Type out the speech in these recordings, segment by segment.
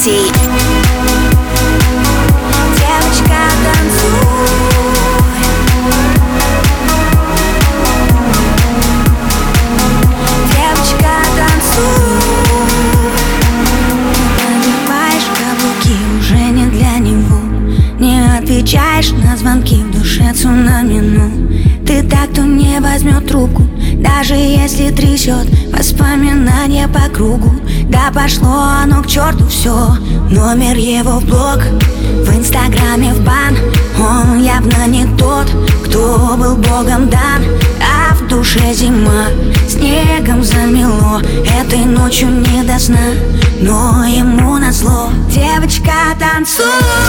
России. Девочка, танцуй. Девочка, танцуй. Надеваешь каблуки уже не для него. Не отвечаешь на звонки в душе цунами, ну Ты так, кто не возьмет трубку Даже если трясет пошло оно к черту все Номер его в блог В инстаграме в бан. Он явно не тот, кто был богом дан. А в душе зима Снегом замело. Этой ночью не до сна Но ему назло Девочка, танцуй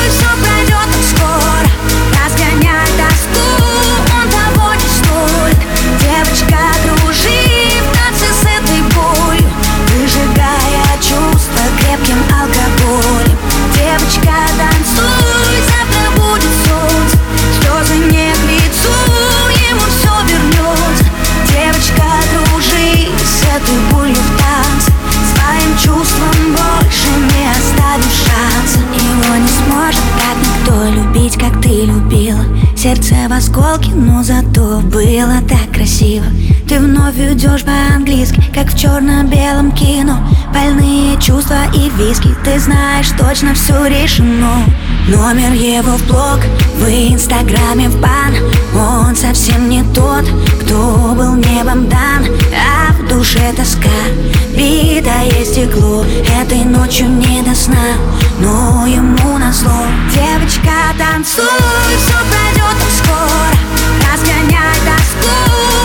Все пройдет скоро Разгоняй тоску Он того не стоит Девочка, дружи крепким алкоголем. Девочка, танцуй Завтра будет солнце. Слезы не к лицу Ему все вернется Девочка, дружи С этой болью в танце. Своим чувством больше не оставишь шанса. Его не сможет как никто любить, как ты любила. Сердце в осколке, но зато было так красиво. Ты вновь идешь по-английски, как в черно-белом кино Больные чувства и виски, ты знаешь точно все решено. Номер его в блог, в инстаграме в бан. Он совсем не тот, кто был небом дан. А в душе тоска, битое стекло. Этой ночью не до сна, но ему назло. Девочка, танцуй, все пройдет так скоро. Разгоняй тоску,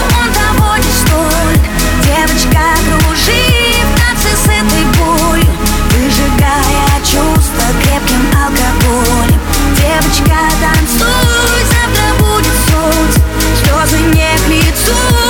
Девочка, танцуй, завтра будет солнце Слезы не к лицу,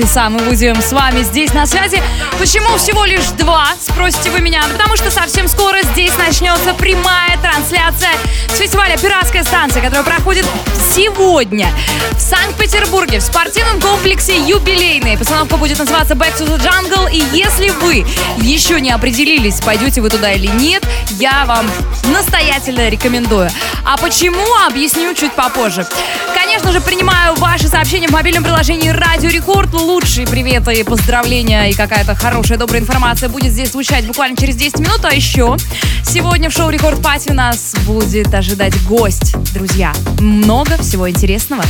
часа мы будем с вами здесь на связи. Почему всего лишь два, спросите вы меня? Потому что совсем скоро здесь начнется прямая трансляция с фестиваля «Пиратская станция», которая проходит сегодня в Санкт-Петербурге в спортивном комплексе «Юбилейный». Постановка будет называться «Back to the Jungle». И если вы еще не определились, пойдете вы туда или нет, я вам настоятельно рекомендую. А почему, объясню чуть попозже. Конечно же, принимаю ваши сообщения в мобильном приложении «Радио Рекорд». Лучшие приветы и поздравления и какая-то хорошая, добрая информация будет здесь звучать буквально через 10 минут. А еще сегодня в шоу «Рекорд Пати» нас будет ожидать гость, друзья. Много всего интересного.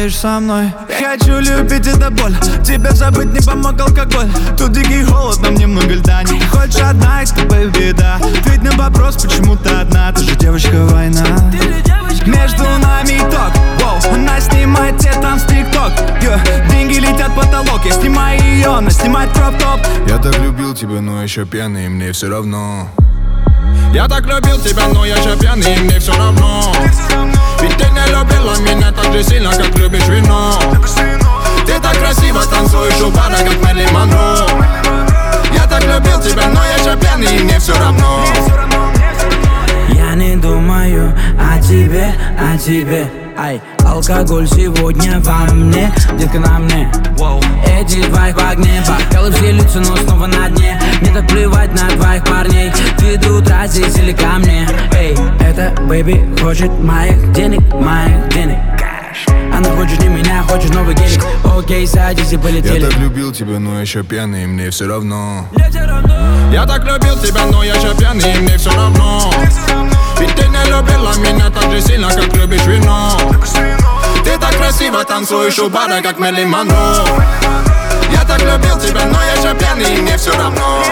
Поешь со мной? Хочу любить это боль, тебя забыть не помог алкоголь. Тут дикий холод, нам немного льда. Не хочешь одна, и с тобой беда. Ответь на вопрос, почему ты одна, ты же девочка война. Между нами итог, воу, она снимает те там с тикток. Деньги летят в потолок, я снимаю ее, она снимает кроп-топ. Я так любил тебя, но еще пьяный, и мне все равно Я так любил тебя, но я же пьяный, мне все равно. Ведь ты не любила меня так же сильно, как любишь вино. Ты так красиво танцуешь у бара, как Мэрилин Монро. Я так любил тебя, но я же пьяный, мне все равно. Я не думаю о тебе, о тебе. Ай, алкоголь сегодня во мне, детка на мне. Эти двоих в огне, бокалы все лица, но снова на дне. Мне так плевать на двоих парней Ты до утра здесь или ко мне. Эй, эта бэби хочет моих денег, моих денег Она хочет не меня, хочет новый гелик. Окей, садись и Я полетели так любил тебя, но еще пьяный, мне все равно. Я так любил тебя, но я же пьяный, мне все равно. Ведь ты не любила меня так же сильно, как любишь вино. Ты так красиво танцуешь у бара, как Мэрилин Монро Я так любил тебя, но я же пьяный, мне все равно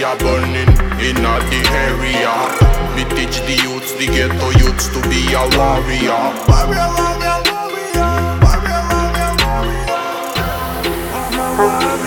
fire burning in the area. We teach the youths, the ghetto youths to be a warrior. Warrior, warrior, warrior. Warrior, warrior, warrior. I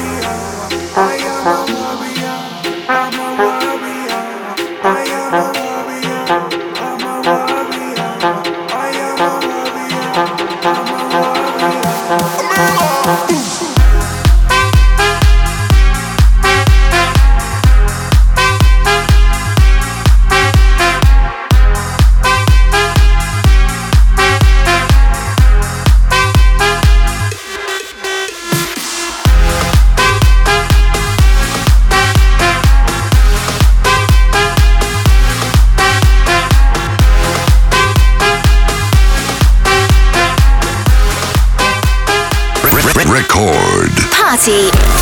Party.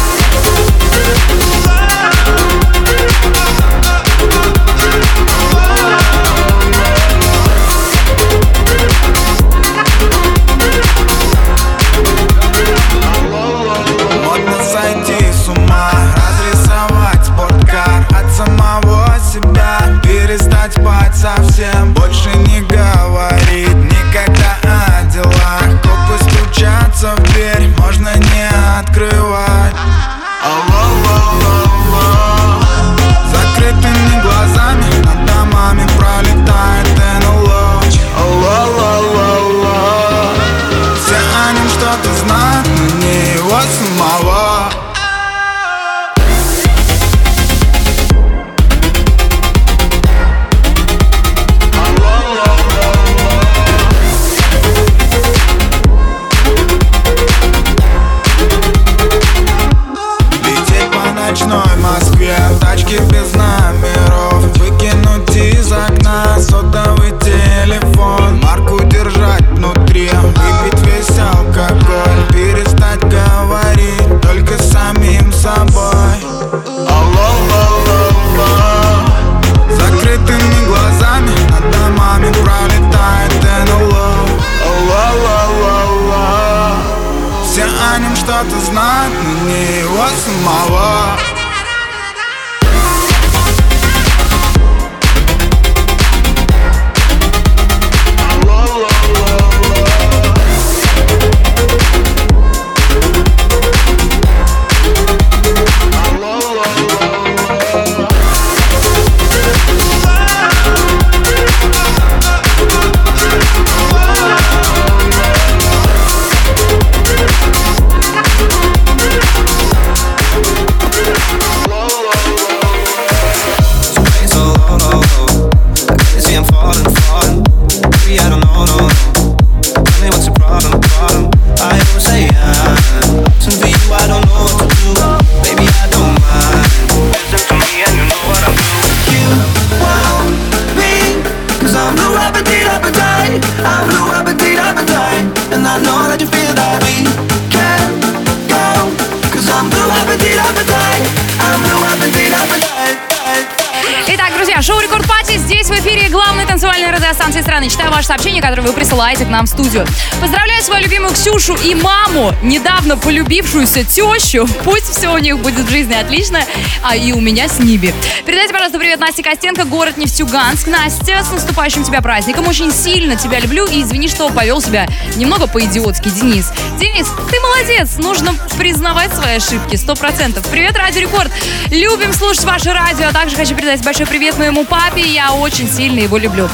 шоу «Рекорд главной танцевальной радиостанции страны. Читаю ваши сообщения, которые вы присылаете к нам в студию. Поздравляю свою любимую Ксюшу и маму, недавно полюбившуюся тещу. Пусть все у них будет в жизни отлично, а и у меня с ними. Передайте, пожалуйста, привет Насте Костенко, город Нефтюганск. Настя, с наступающим тебя праздником. Очень сильно тебя люблю и извини, что повел себя немного по-идиотски, Денис. Денис, ты молодец, нужно признавать свои ошибки, сто процентов. Привет, Радио Рекорд. Любим слушать ваше радио, а также хочу передать большой привет моему папе, я очень сильно его люблю.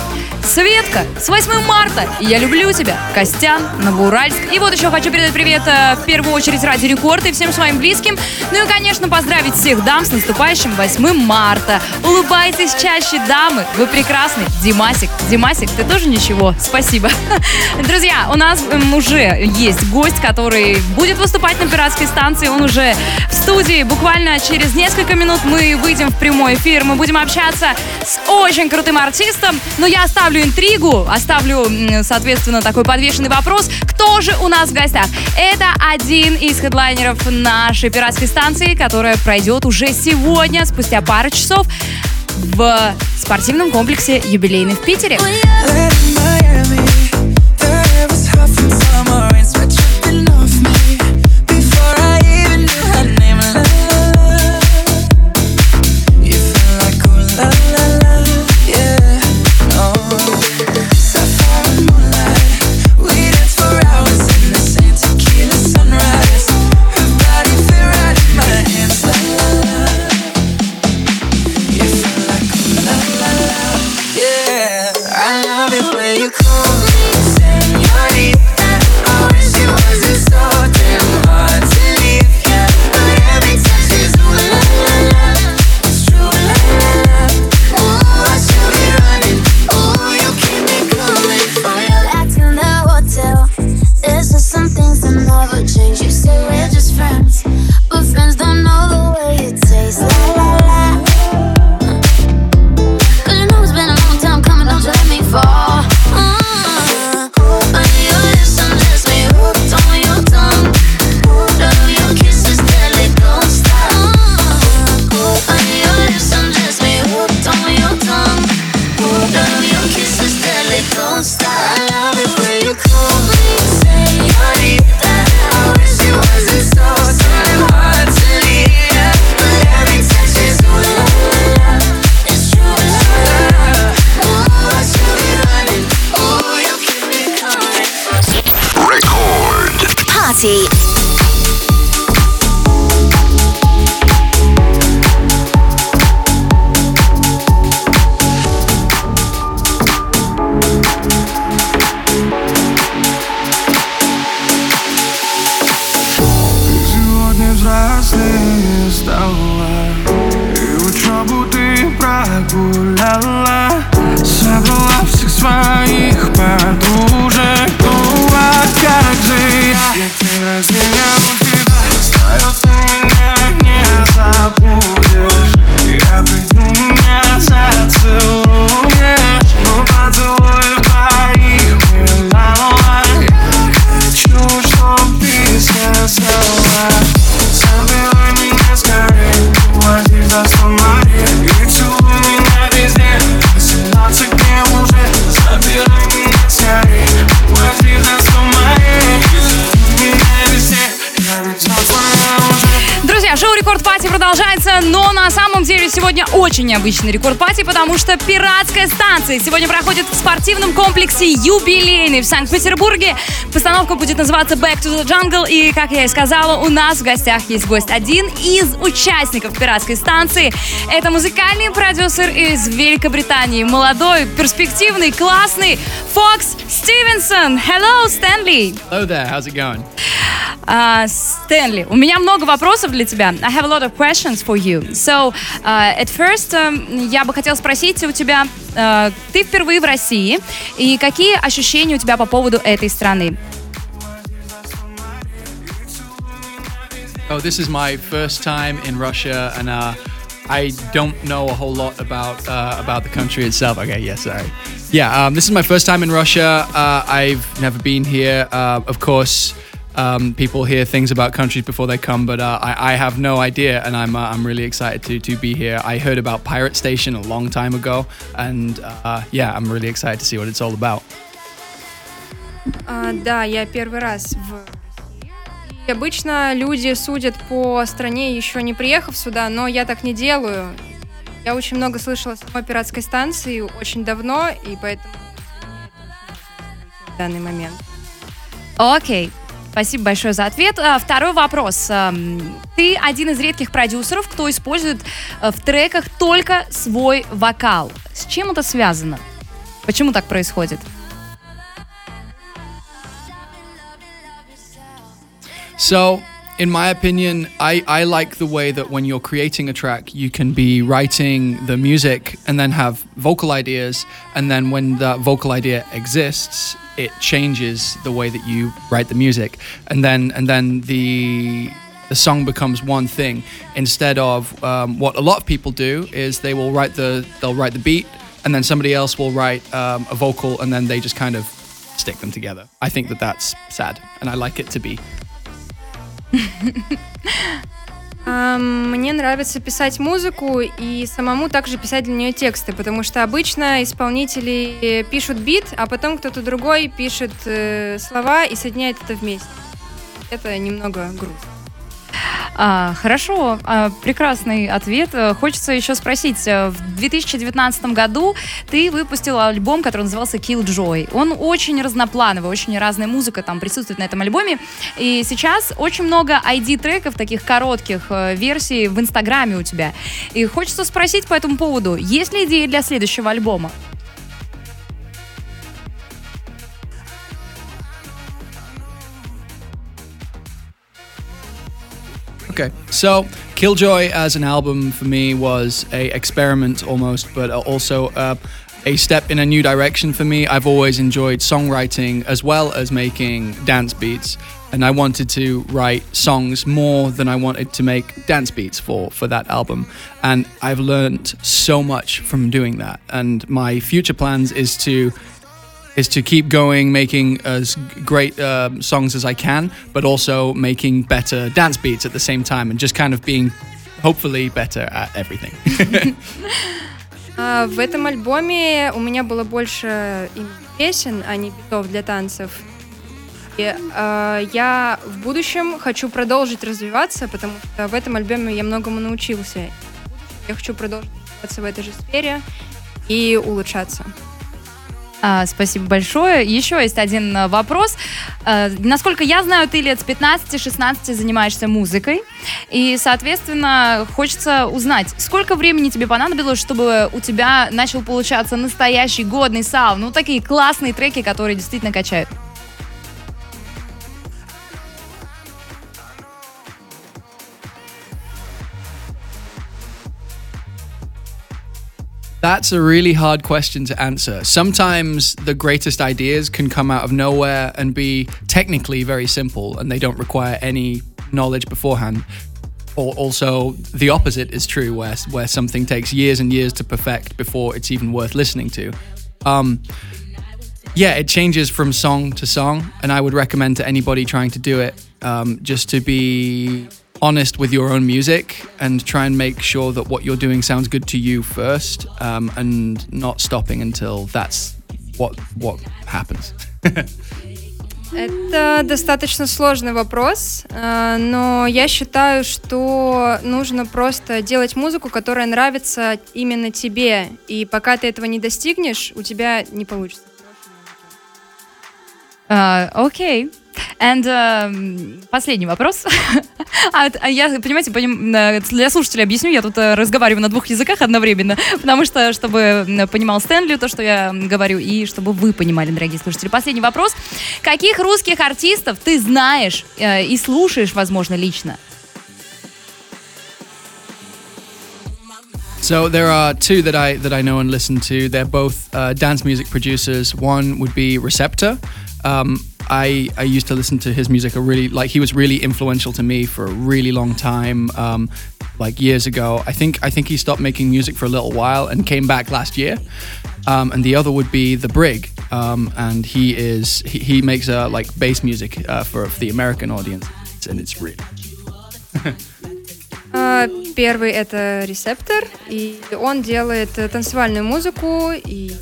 Светка, с 8 марта, я люблю тебя, Костян, Новоуральск. И вот еще хочу передать привет э, в первую очередь Ради Рекорд и всем своим близким. Ну и, конечно, поздравить всех дам с наступающим 8 марта. Улыбайтесь чаще, дамы, вы прекрасны. Димасик, Димасик, ты тоже ничего, спасибо. Друзья, у нас уже есть гость, который будет выступать на пиратской станции. Он уже в студии. Буквально через несколько минут мы выйдем в прямой эфир. Мы будем общаться с очень крутым артистом. Но я оставлю интригу, оставлю, соответственно, такой подвешенный вопрос. Кто же у нас в гостях? Это один из хедлайнеров нашей пиратской станции, которая пройдет уже сегодня, спустя пару часов, в спортивном комплексе «Юбилейный» в Питере. Yeah, Party. Необычный Рекорд Пати, потому что пиратская станция сегодня проходит в спортивном комплексе «Юбилейный» в Санкт-Петербурге. Постановка будет называться «Back to the Jungle», и, как я и сказала, у нас в гостях есть гость один из участников пиратской станции. Это музыкальный продюсер из Великобритании, молодой, перспективный, классный Фокс Стивенсон. Hello, Стэнли! Hello there, how's it going? А, Стэнли, у меня много вопросов для тебя. I have a lot of questions for you. So, uh, at first, um, я бы хотела спросить у тебя, uh, ты впервые в России, и какие ощущения у тебя по поводу этой страны? Oh, this is my first time in Russia, and uh, I don't know a whole lot about uh, about the country itself. Okay, yeah, sorry. Yeah, um, this is my first time in Russia. Uh, I've never been here. Uh, of course, um, people hear things about countries before they come, but uh, I, I have no idea, and I'm uh, I'm really excited to to be here. I heard about Pirate Station a long time ago, and uh, yeah, I'm really excited to see what it's all about. А, да, я первый раз в России. И обычно люди судят по стране, еще не приехав сюда, но я так не делаю. Я очень много слышала с самой пиратской станции очень давно, и поэтому в данный момент. Окей. Спасибо большое за ответ. А, Второй вопрос. Эм, Ты один из редких продюсеров, кто использует э, в треках только свой вокал. С чем это связано? Почему так происходит? So, in my opinion, I, I like the way that when you're creating a track, you can be writing the music and then have vocal ideas. And then when that vocal idea exists, it changes the way that you write the music. And then, and then the, the song becomes one thing instead of um, what a lot of people do is they will write the, they'll write the beat and then somebody else will write um, a vocal and then they just kind of stick them together. I think that that's sad and I like it to be Мне нравится писать музыку и самому также писать для нее тексты, потому что обычно исполнители пишут бит, а потом кто-то другой пишет э, слова и соединяет это вместе. Это немного грустно. А, хорошо, а, прекрасный ответ. Э, Хочется еще спросить. э, В 2019 году ты выпустил альбом, который назывался Killjoy. Он очень разноплановый, очень разная музыка там присутствует на этом альбоме. И сейчас очень много ID-треков, таких коротких э, версий в Инстаграме у тебя. И хочется спросить по этому поводу, есть ли идеи для следующего альбома? Okay, so Killjoy as an album for me was a experiment almost, but also uh, a step in a new direction for me. I've always enjoyed songwriting as well as making dance beats, and I wanted to write songs more than I wanted to make dance beats for for that album. And I've learned so much from doing that. And my future plans is to is to keep going, making as great um, songs as I can, but also making better dance beats at the same time, and just kind of being hopefully better at everything. А, В этом альбоме у меня было больше песен, а не битов для танцев. И, а, я в будущем хочу продолжить развиваться, потому что в этом альбоме я многому научился. Я хочу продолжить развиваться в этой же сфере и улучшаться. А, спасибо большое. Еще есть один а, вопрос. А, насколько я знаю, ты лет с 15-16 занимаешься музыкой. И, соответственно, хочется узнать, сколько времени тебе понадобилось, чтобы у тебя начал получаться настоящий годный саунд. Ну, такие классные треки, которые действительно качают. That's a really hard question to answer. Sometimes the greatest ideas can come out of nowhere and be technically very simple and they don't require any knowledge beforehand. Or also the opposite is true where where something takes years and years to perfect before it's even worth listening to. Um, yeah, it changes from song to song, and I would recommend to anybody trying to do it um, just to be honest with your own music and try and make sure that what you're doing sounds good to you first, um, and not stopping until that's what what happens. Это достаточно сложный вопрос, э, но я считаю, что нужно просто делать музыку, которая нравится именно тебе. И пока ты этого не достигнешь, у тебя не получится. А, Окей. And um, последний вопрос. а, а я, понимаете, поним- э, для слушателей объясню, я тут э, разговариваю на двух языках одновременно, потому что, чтобы понимал Стэнли то, что я говорю, и чтобы вы понимали, дорогие слушатели. Последний вопрос. Каких русских артистов ты знаешь э, и слушаешь, возможно, лично? So there are two that I that I know and listen to. They're both uh, dance music producers. One would be Receptor. Um, I I used to listen to his music. A really like he was really influential to me for a really long time. Um, like years ago, I think I think he stopped making music for a little while and came back last year. Um, and the other would be the Brig. um, and he is he, he makes uh, like bass music uh, for, for the American audience, and it's really А, Первый это рецептор, и он делает э, танцевальную музыку, и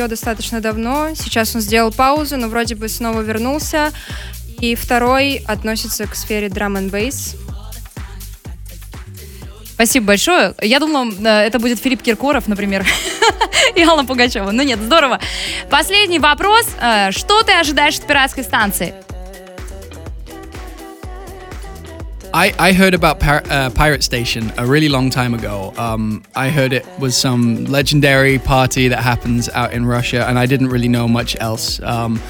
ее достаточно давно. Сейчас он сделал паузу, но вроде бы снова вернулся. И второй относится к сфере драм н бейс. Спасибо большое. Я думала, э, это будет Филипп Киркоров, например, и Алла Пугачева. Ну нет, здорово. Последний вопрос. Э, Что ты ожидаешь от пиратской станции? I, I heard about Pir- uh, Pirate Station a really long time ago. Um, I heard it was some legendary party that happens out in Russia, and I didn't really know much else. Um,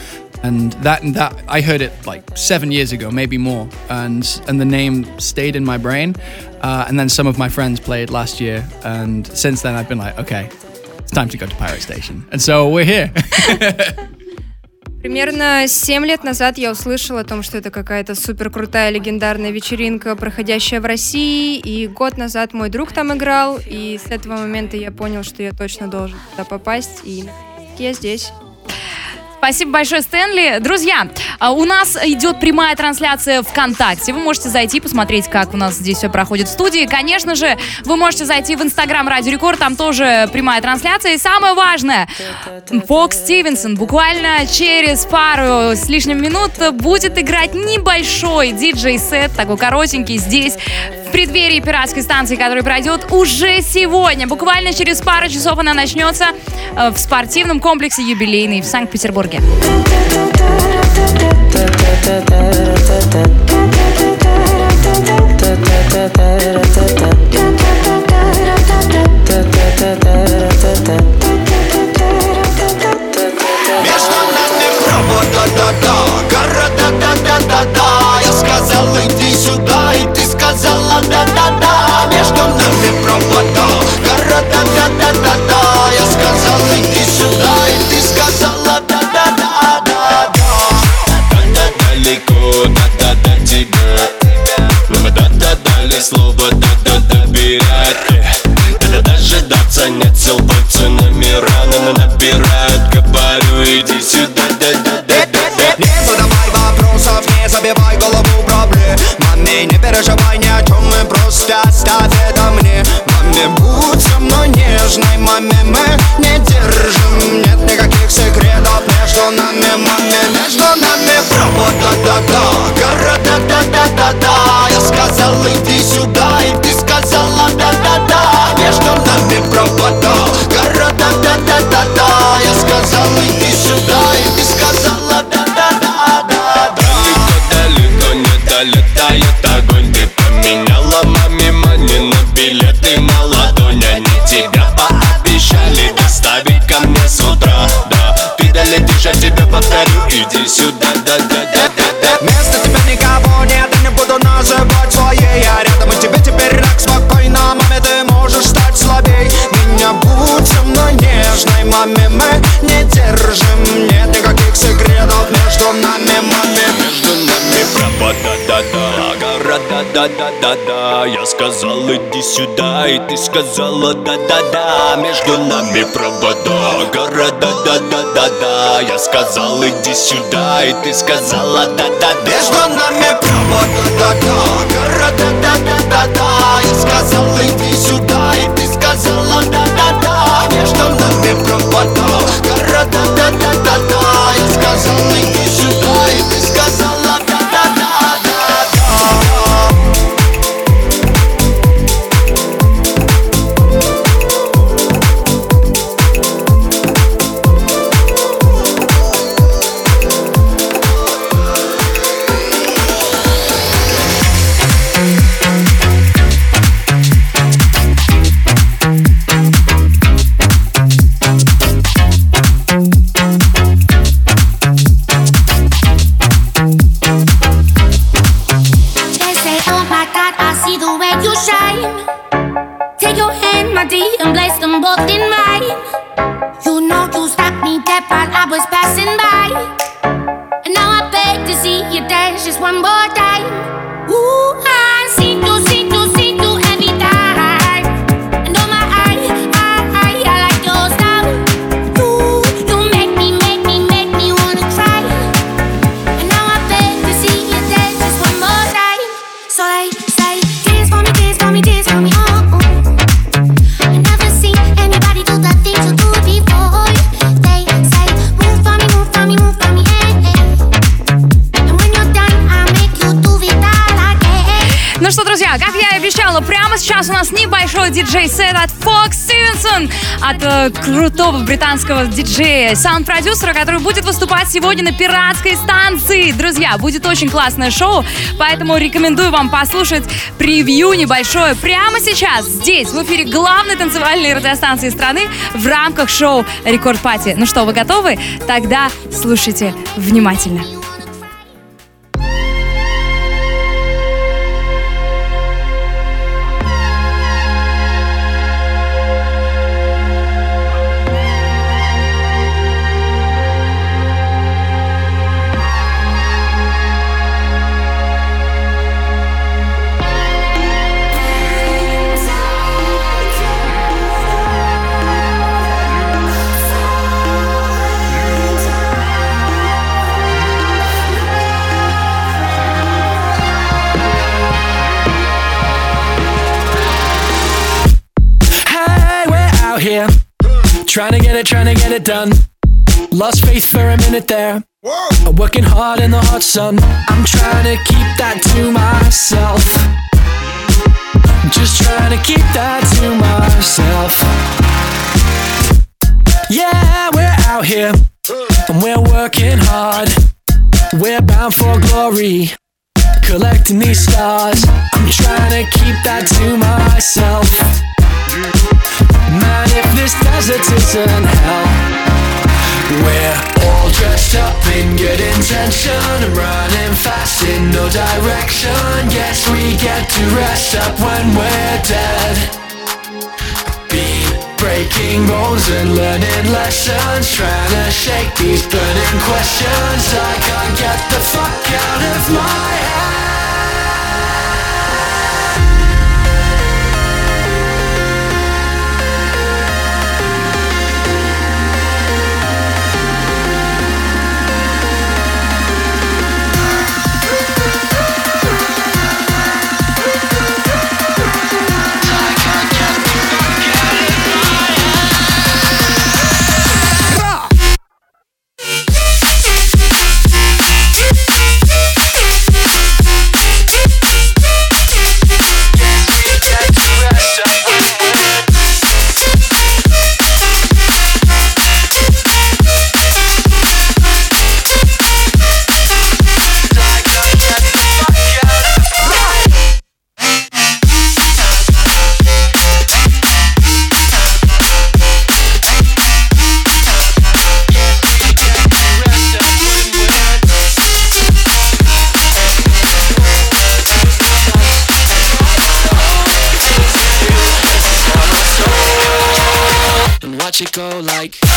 and that that I heard it like seven years ago, maybe more, and and the name stayed in my brain. Uh, and then some of my friends played last year, and since then I've been like, okay, it's time to go to Pirate Station, and so we're here. Примерно 7 лет назад я услышала о том, что это какая-то супер крутая легендарная вечеринка, проходящая в России, и год назад мой друг там играл, и с этого момента я понял, что я точно должен туда попасть, и я здесь. Спасибо большое, Стэнли. Друзья, а, у нас идет прямая трансляция ВКонтакте. Вы можете зайти, посмотреть, как у нас здесь все проходит в студии. Конечно же, вы можете зайти в Инстаграм Радио Рекорд, там тоже прямая трансляция. И самое важное, Фокс Стивенсон буквально через пару с лишним минут будет играть небольшой диджей-сет, такой коротенький, здесь, в преддверии пиратской станции, который пройдет уже сегодня. Буквально через пару часов она начнется э, в спортивном комплексе «Юбилейный» в Санкт-Петербурге. Между нами провода, да-да Города, да-да-да-да Я сказал, иди сюда, и ты сказала, да-да-да далеко, да-да-да тебя Да-да дали слово, да-да доверять Да-да дожидаться нет сил, пальцы номера на набирают Говорю, иди сюда, да-да-да-да Не задавай вопросов, не забивай голову проблемами Не переживай ни о чем, мы просто оставь это мне Маме, будь со мной нежной, маме, мы не держим. Нет никаких секретов между нами, маме Между нами. Провод, да-да-да Города, да-да-да-да Я сказал, иди сюда, и ты сказала, да-да-да. Между нами провода Города, да-да-да-да Я сказал, тебе повторю Иди сюда, да-да-да-да-да Вместо тебя никого нет, я не буду называть своей. Я рядом, и тебе теперь так спокойно. Маме, ты можешь стать слабей. Меня будь со мной нежной Маме, мы не держим. Нет никаких секретов между нами, маме. Между нами провода, да-да Города, да-да-да-да Я сказал, иди сюда, и ты сказала, да-да-да Между нами провода Города, да-да-да-да Я сказал, иди сюда, и ты сказала, да-да-да. Между нами провода, да-да Города, да-да-да-да Я сказал, иди сюда, и ты сказала, да-да-да. Между нами провода Города, да-да-да-да Я сказал, иди небольшой диджей-сет от Fox Stevenson, от э, крутого британского диджея, саунд-продюсера, который будет выступать сегодня на пиратской станции. Друзья, будет очень классное шоу, поэтому рекомендую вам послушать превью небольшое прямо сейчас, здесь, в эфире главной танцевальной радиостанции страны в рамках шоу Record Party. Ну что, вы готовы? Тогда слушайте внимательно. It, done. Lost faith for a minute there. I'm working hard in the hot sun. I'm trying to keep that to myself. Just trying to keep that to myself. Yeah, we're out here. And we're working hard. We're bound for glory. Collecting these stars. I'm trying to keep that to myself. Man, if this desert isn't hell, we're all dressed up in good intention and running fast in no direction. Yes, we get to rest up when we're dead. Been breaking bones and learning lessons, trying to shake these burning questions. I can't get the fuck out of my head. It go like.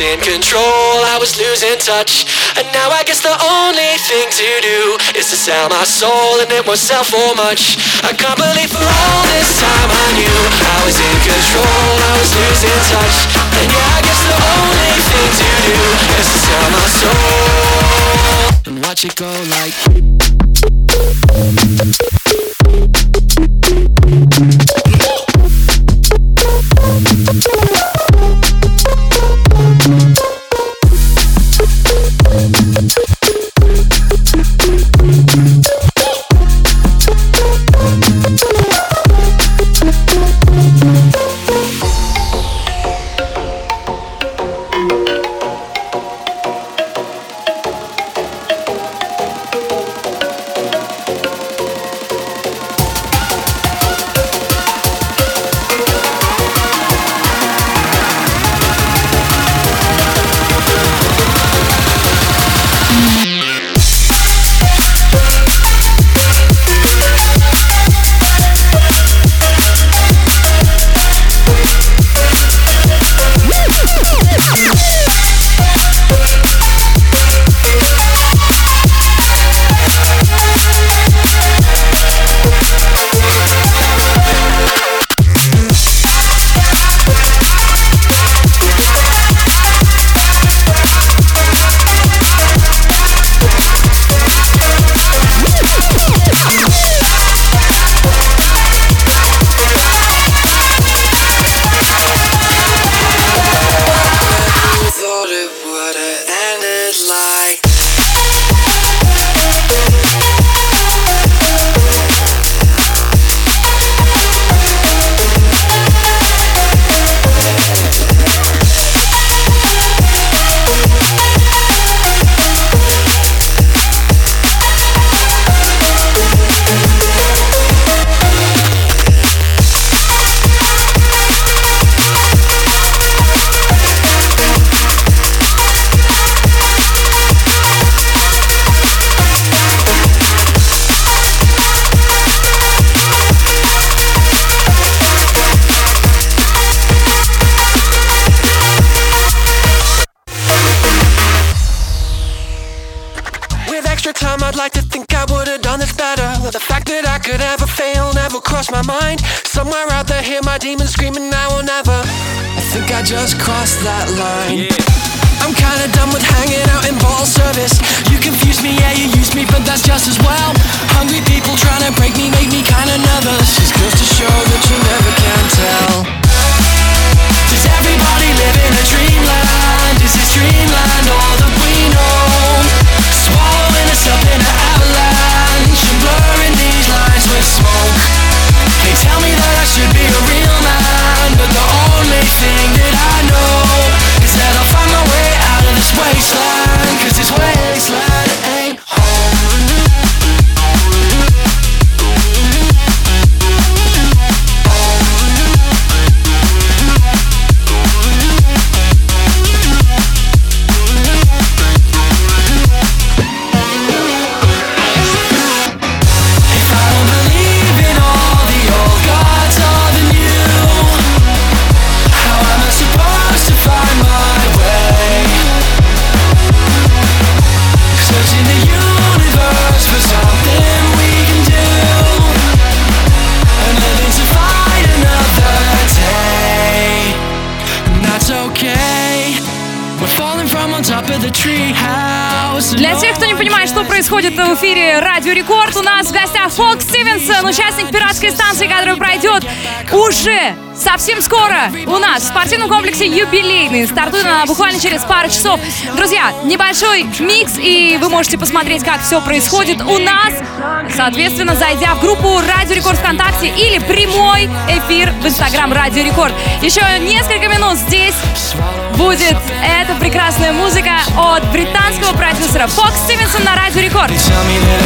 In control, I was losing touch. And now I guess the only thing to do is to sell my soul and it won't sell for much. I can't believe for all this time I knew I was in control, I was losing touch. And yeah, I guess the only thing to do is to sell my soul and watch it go like. I just crossed that line. I'm kinda done with hanging out in ball service. You confuse me, yeah, you use me, but that's just as well. Hungry people trying to break me make me kinda nervous. Just goes to show that you never can tell. Does everybody live in a dreamland? Is this dreamland all that we know? Swallowing us up in an avalanche and blurring these lines with smoke. They tell me that I should be a real man, but the only thing that I know is that I'll find my way out of this wasteland. Cause this wasteland происходит в эфире Радио Рекорд, у нас в гостях Fox Stevenson, участник пиратской станции, которая пройдет уже совсем скоро у нас в спортивном комплексе «Юбилейный». Стартует она буквально через пару часов. Друзья, небольшой микс, и вы можете посмотреть, как все происходит у нас, соответственно, зайдя в группу Радио Рекорд ВКонтакте или прямой эфир в Инстаграм Радио Рекорд. Еще несколько минут здесь будет эта прекрасная музыка от британского продюсера Фокс Стивенсон на Радио Рекорд. Tell me that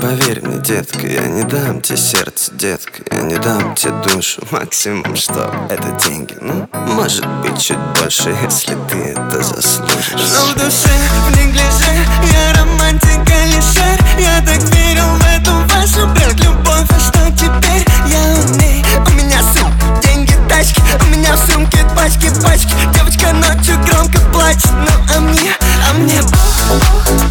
Поверь мне, детка, я не дам тебе сердце, детка Я не дам тебе душу, максимум что это деньги Ну, может быть, чуть больше, если ты это заслужишь. Но в душе а не гляжи, я романтика лишер Я так верил в эту вашу бред, любовь, а что теперь? Я умней, у меня сын, деньги, тачки У меня в сумке пачки, пачки. Девочка ночью громко плачет, ну а мне, а мне Бог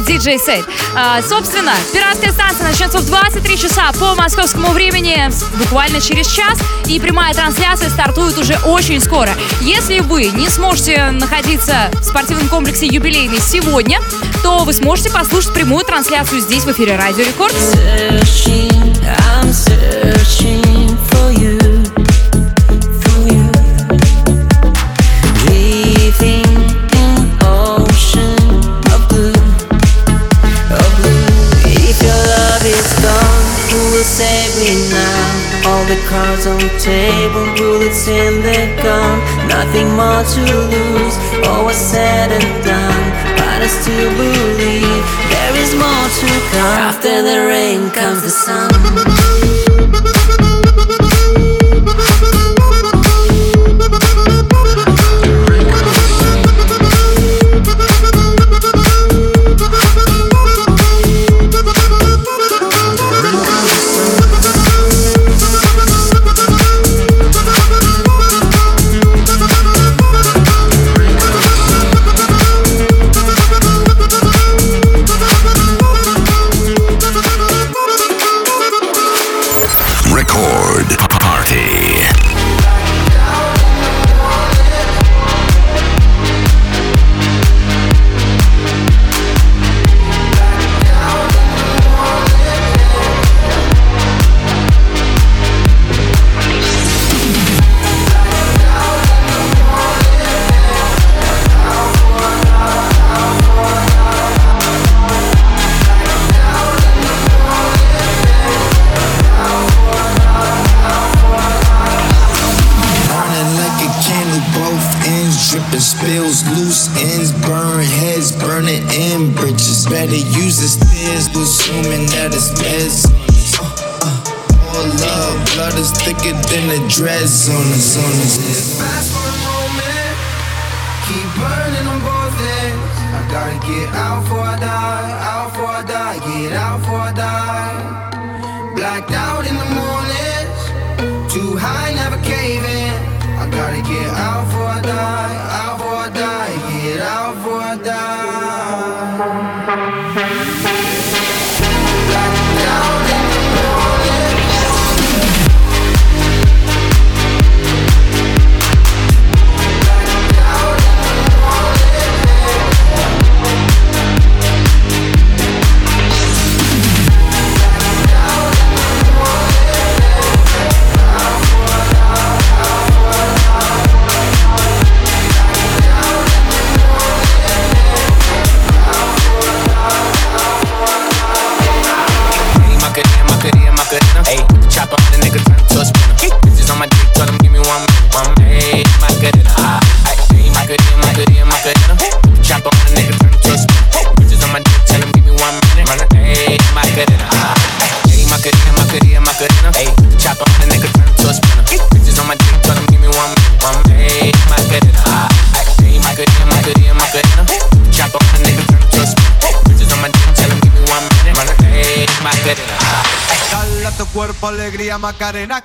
диджей-сет. А, собственно, «Пиратская станция» начнется в 23 часа по московскому времени, буквально через час, и прямая трансляция стартует уже очень скоро. Если вы не сможете находиться в спортивном комплексе «Юбилейный» сегодня, то вы сможете послушать прямую трансляцию здесь, в эфире «Радио Рекорд». cards on the table, bullets in the gun, nothing more to lose. All was said and done, but I still believe there is more to come. After the rain comes the sun.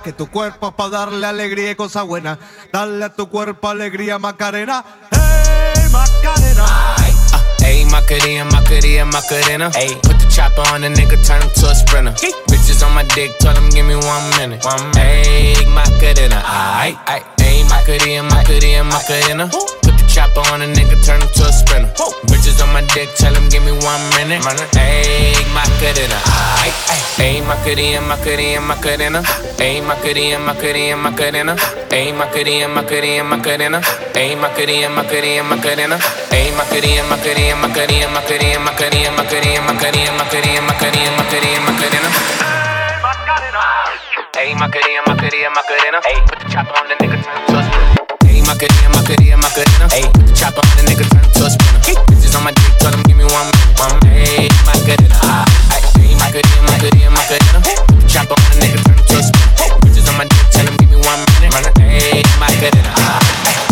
Que tu cuerpo es para darle alegría y cosa buena. Dale a tu cuerpo alegría Macarena. Hey Macarena. Ayy, Macarena, Macarena, Macarena. Ayy, put the chopper on the nigga, turn him to a sprinter. Bitches on my dick, tell him give me one minute. One minute. Ayy, Macarena, aight. Ayy, Macarena, Macarena, Macarena. Chopper on a nigga, turn him to a sprinter. Bitches on my dick, tell him give me one minute. Ayy, Macarena. Ayy, Macarena, Macarena, Macarena. Ayy, Macarena, Macarena, Macarena. Ayy, Macarena, Macarena, Macarena. Ayy, Macarena, Macarena, Macarena. Ayy, Macarena, Macarena, Macarena, Macarena, Macarena, Macarena, Macarena, Macarena, Macarena, Macarena, Macarena. Ayy, Macarena, Macarena, Macarena. Ayy, put the chopper on the nigga, turn him to a sprinter. Macarena, Macarena, Macarena. Ayy, put the chopper on the nigga, turn him to a sprinter. Bitches on my dick, tell them give me one minute. One minute. Macarena. Ayy, Macarena, Macarena, Macarena. Put the chopper on the nigga, turn him to a sprinter. Bitches on my dick, tell them give me one minute. One minute. Macarena.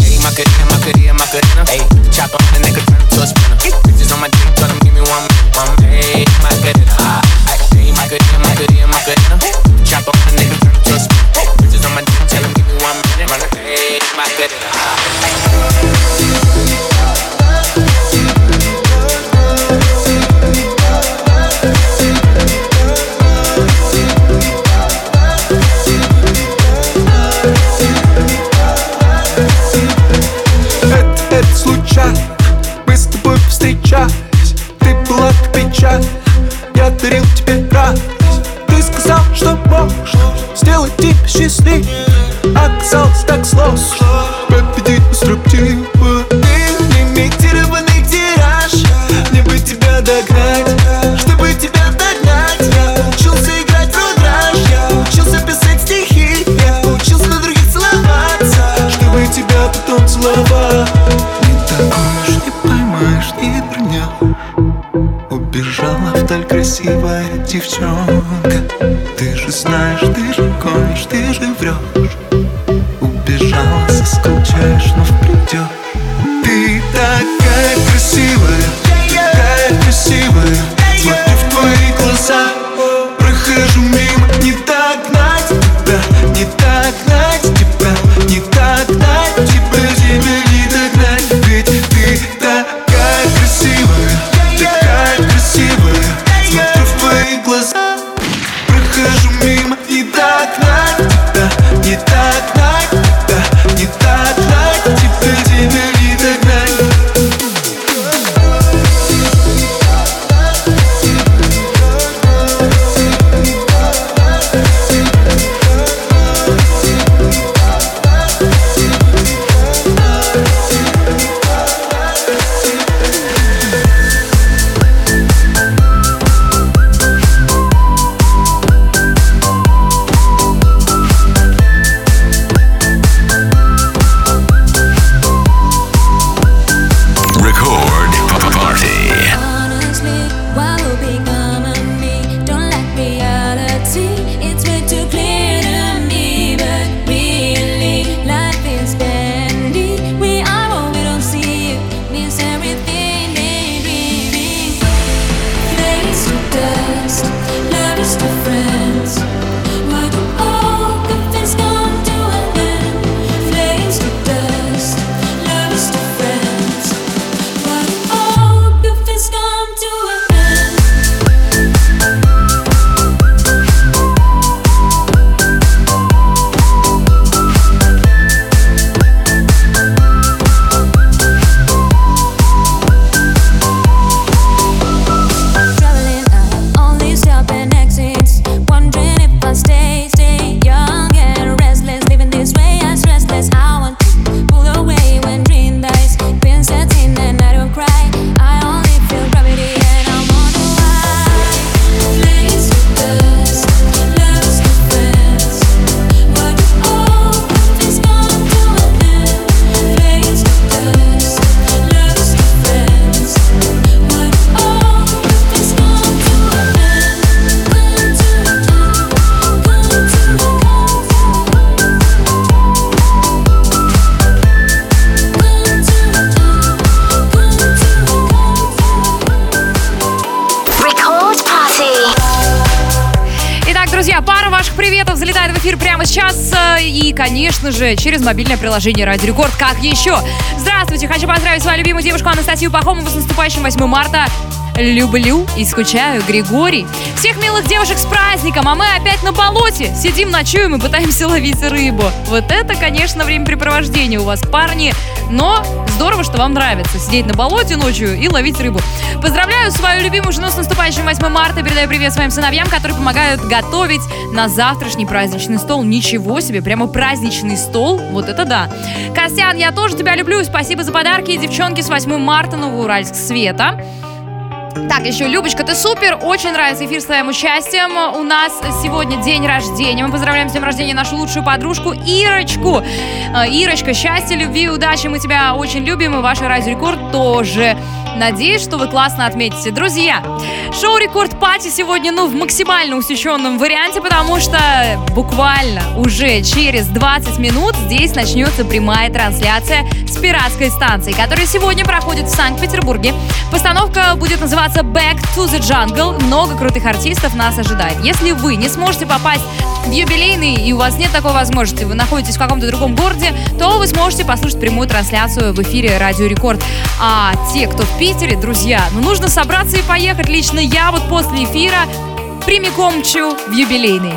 Ayy, Macarena, Macarena, Macarena. Ayy, put the chopper on the nigga, turn him to a sprinter. Bitches on my dick, tell them give me one minute. One minute. Macarena. Ayy, Macarena, Macarena, Macarena. Тебе радость Ты сказал, что можно Сделать тебя счастливым Оказалось так сложно Победить Ты лимитированный тираж. Мне бы тебя догнать. Чтобы тебя догнать. Я учился играть в рудраж Я учился писать стихи. Я учился на других целоваться. Чтобы тебя потом целовать. Не догонишь, не поймаешь, не вернешь Убежала вдаль красивая девчонка. Ты же знаешь, ты же гонишь, ты же врешь Убежала, соскучаешь, но придешь Ты такая красивая, такая красивая. Смотрю в твои глаза, мобильное приложение Радио Рекорд. Как еще? Здравствуйте, хочу поздравить свою любимую девушку Анастасию Пахомову с наступающим 8 марта. Люблю и скучаю, Григорий. Всех милых девушек с праздником, а мы опять на болоте. Сидим, ночуем и пытаемся ловить рыбу. Вот это, конечно, времяпрепровождение у вас, парни. Но здорово, что вам нравится сидеть на болоте ночью и ловить рыбу. Поздравляю свою любимую жену с наступающим 8 марта. Передаю привет своим сыновьям, которые помогают готовить на завтрашний праздничный стол. Ничего себе, прямо праздничный стол. Вот это да. Костян, я тоже тебя люблю. Спасибо за подарки. Девчонки с 8 марта, Новоуральск, Света. Так, еще, Любочка, ты супер, очень нравится эфир с твоим участием. У нас сегодня день рождения. Мы поздравляем с днем рождения нашу лучшую подружку Ирочку. Э, Ирочка, счастья, любви, удачи, мы тебя очень любим, и ваш Радио Рекорд тоже. Надеюсь, что вы классно отметите. Друзья, шоу Рекорд Пати сегодня, ну, в максимально усеченном варианте, потому что буквально уже через 20 минут здесь начнется прямая трансляция с пиратской станции, которая сегодня проходит в Санкт-Петербурге. Постановка будет называться Back to the Jungle. Много крутых артистов нас ожидает. Если вы не сможете попасть в юбилейный и у вас нет такой возможности, вы находитесь в каком-то другом городе, то вы сможете послушать прямую трансляцию в эфире Радио Рекорд. А те, кто в Питере, друзья, ну нужно собраться и поехать. Лично я вот после эфира прямиком мчу в юбилейный.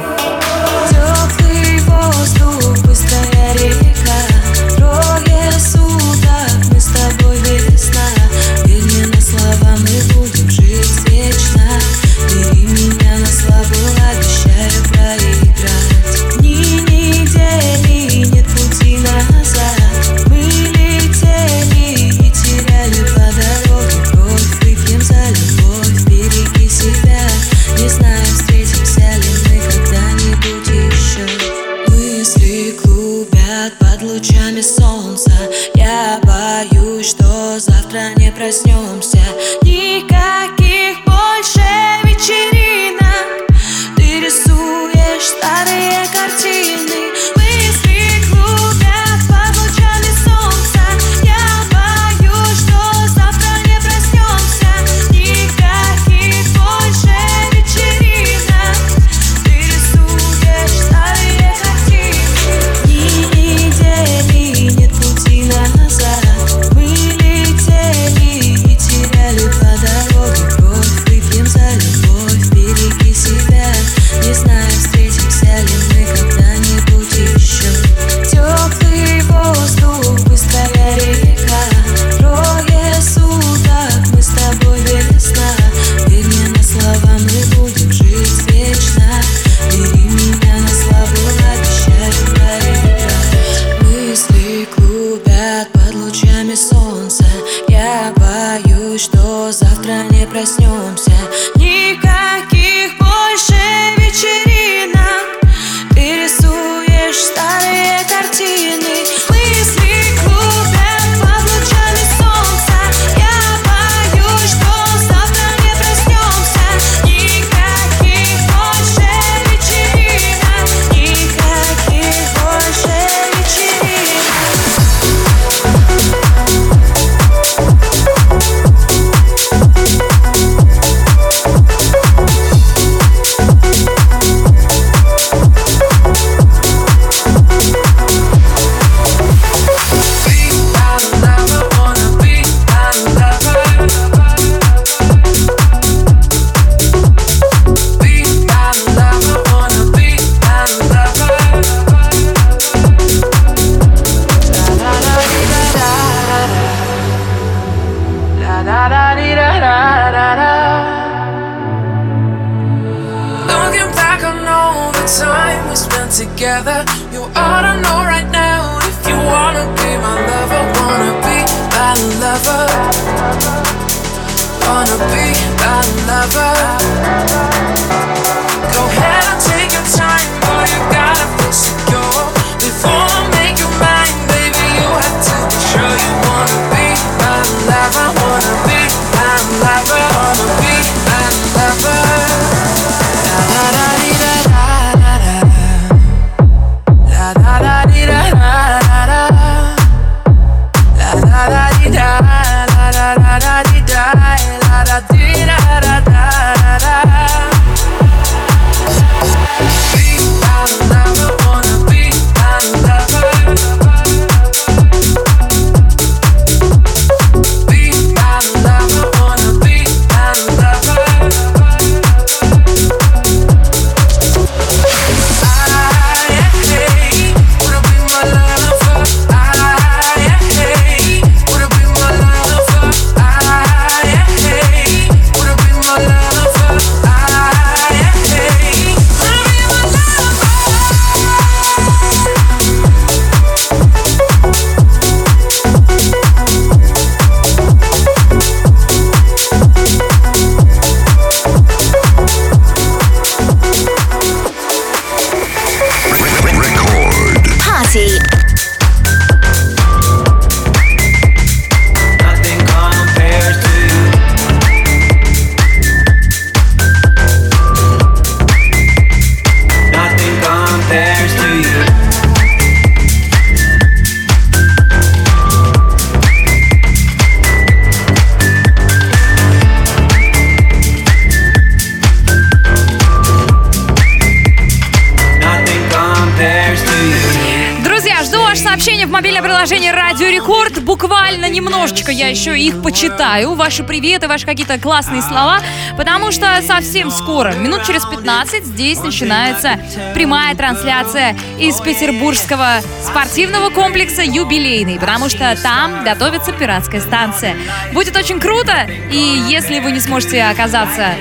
читаю ваши приветы, ваши какие-то классные слова, потому что совсем скоро, минут через 15, здесь начинается прямая трансляция из петербургского спортивного комплекса «Юбилейный», потому что там готовится пиратская станция. Будет очень круто, и если вы не сможете оказаться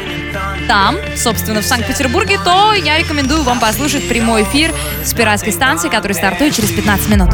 там, собственно, в Санкт-Петербурге, то я рекомендую вам послушать прямой эфир с пиратской станции, который стартует через 15 минут.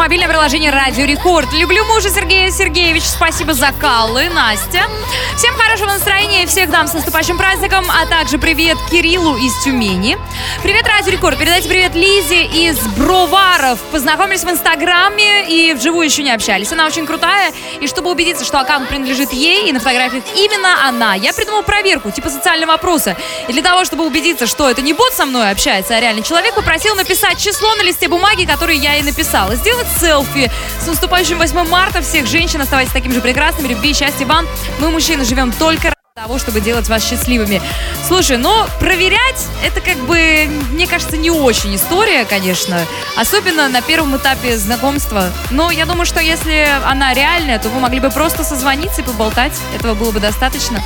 Мобильное приложение Радио Рекорд. Люблю мужа Сергея Сергеевича. Спасибо за каллы, Настя. Всем хорошего настроения всех дам с наступающим праздником, а также привет Кириллу из Тюмени. Привет, Радио Рекорд. Передайте привет Лизе из Броваров. Познакомились в Инстаграме и вживую еще не общались. Она очень крутая. И чтобы убедиться, что аккаунт принадлежит ей, и на фотографиях именно она, я придумал проверку, типа социального вопроса. И для того, чтобы убедиться, что это не бот со мной общается, а реальный человек, попросил написать число на листе бумаги, который я ей написала. Сделать селфи. С наступающим 8 марта всех женщин оставайтесь такими же прекрасными. Любви и счастья вам. Мы, мужчины, живем только того, чтобы делать вас счастливыми. Слушай, но проверять, это как бы, мне кажется, не очень история, конечно. Особенно на первом этапе знакомства. Но я думаю, что если она реальная, то вы могли бы просто созвониться и поболтать. Этого было бы достаточно.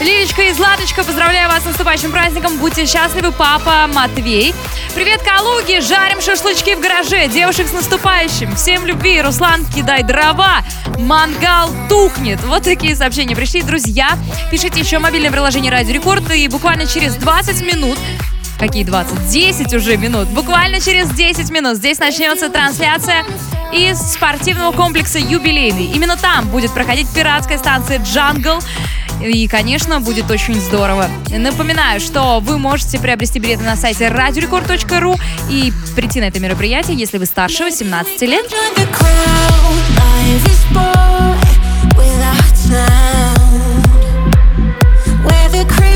Лилечка и Златочка, поздравляю вас с наступающим праздником. Будьте счастливы, папа Матвей. Привет, Калуги! Жарим шашлычки в гараже. Девушек с наступающим. Всем любви. Руслан, кидай дрова. Мангал тухнет. Вот такие сообщения пришли, друзья. Пишите еще мобильное приложение Радио Рекорд. И буквально через 20 минут Какие 20? 10 уже минут. Буквально через 10 минут здесь начнется трансляция из спортивного комплекса «Юбилейный». Именно там будет проходить пиратская станция «Jungle». И, конечно, будет очень здорово. Напоминаю, что вы можете приобрести билеты на сайте radiorecord.ru и прийти на это мероприятие, если вы старше 18 лет.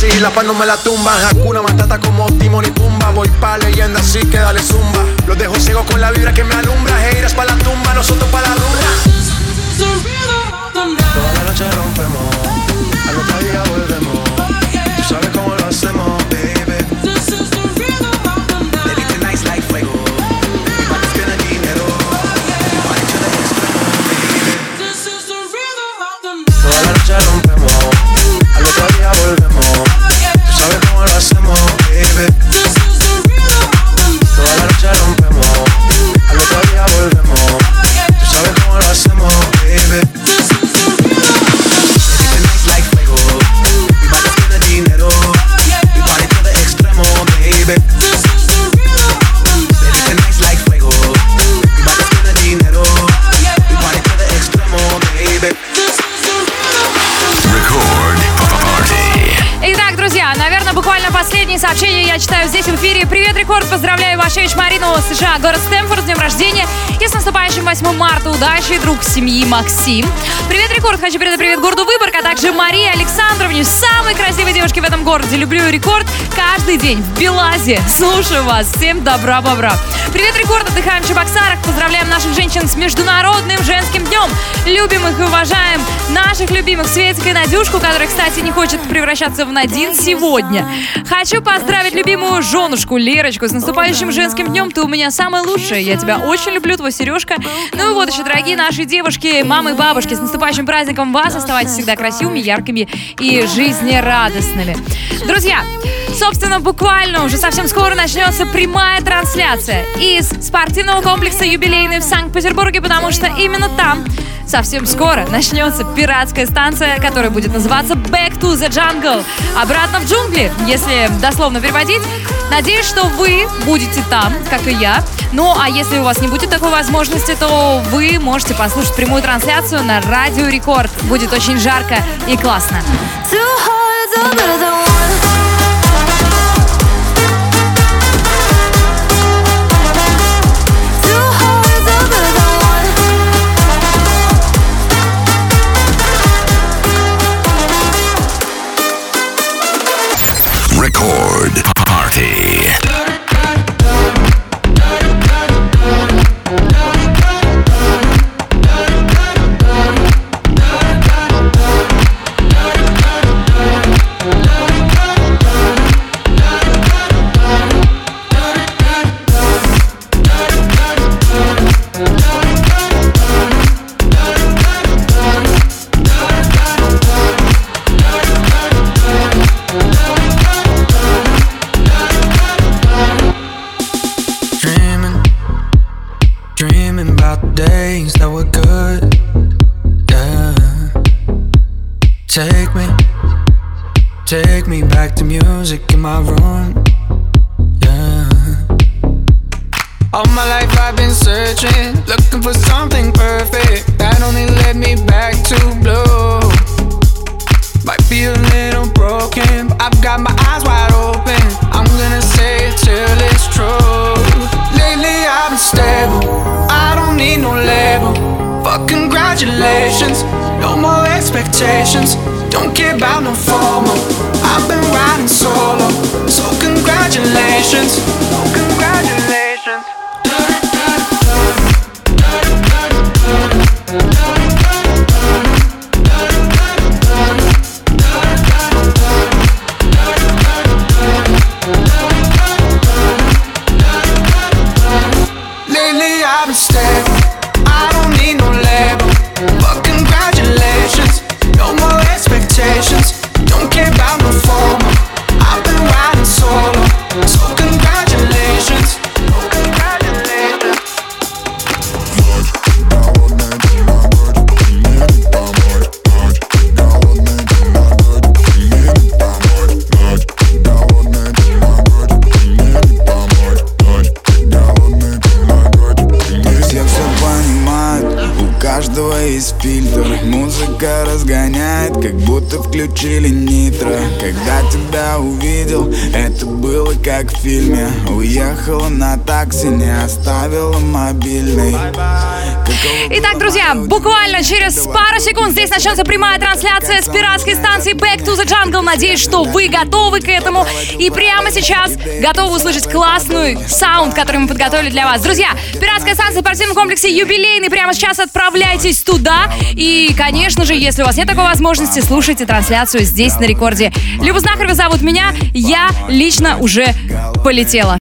Si la paz no me la tumba, Hakuna Matata como Timon y Pumba. Voy pa' leyenda, así que dale zumba. Los dejo ciego con la vibra que me alumbra. Heiras pa' la tumba, nosotros pa' la dura. Toda la noche rompemos, al otro día volvemos. Читаю здесь в эфире. Привет, Рекорд! Поздравляю Вашевич Марину, США, город Стэнфорд с днем рождения. И с наступающим 8 марта. Удачи, друг семьи Максим. Привет, Рекорд! Хочу передать привет городу Выборг, а также Марии Александровне, самой красивой девушке в этом городе. Люблю Рекорд каждый день в Белазе. Слушаю вас. Всем добра-бобра. Привет, Рекорд! Отдыхаем в Чебоксарах. Поздравляем наших женщин с Международным женским днем. Любим их и уважаем. Наших любимых Светик и Надюшку, которая, кстати, не хочет превращаться в Надин сегодня. Хочу поздравить любимую женушку Лерочку с наступающим женским днем. Ты у меня самая лучшая. Я тебя очень люблю, твой Сережка. Ну и вот еще, дорогие наши девушки, мамы и бабушки, с наступающим праздником вас. Оставайтесь всегда красивыми, яркими и жизнерадостными. Друзья, собственно, буквально уже совсем скоро начнется прямая трансляция из спортивного комплекса «Юбилейный» в Санкт-Петербурге, потому что именно там совсем скоро начнется пиратская станция, которая будет называться Back to the Jungle. Обратно в джунгли, если дословно переводить. Надеюсь, что вы будете там, как и я. Ну, а если у вас не будет такой возможности, то вы можете послушать прямую трансляцию на Радио Рекорд. Будет очень жарко и классно. Начнется прямая трансляция с пиратской станции Back to the Jungle. Надеюсь, что вы готовы к этому. И прямо сейчас готовы услышать классную саунд, который мы подготовили для вас. Друзья, пиратская станция в спортивном комплексе юбилейный. Прямо сейчас отправляйтесь туда. И, конечно же, если у вас нет такой возможности, слушайте трансляцию здесь на рекорде. Люба Знахарева зовут меня. Я лично уже полетела.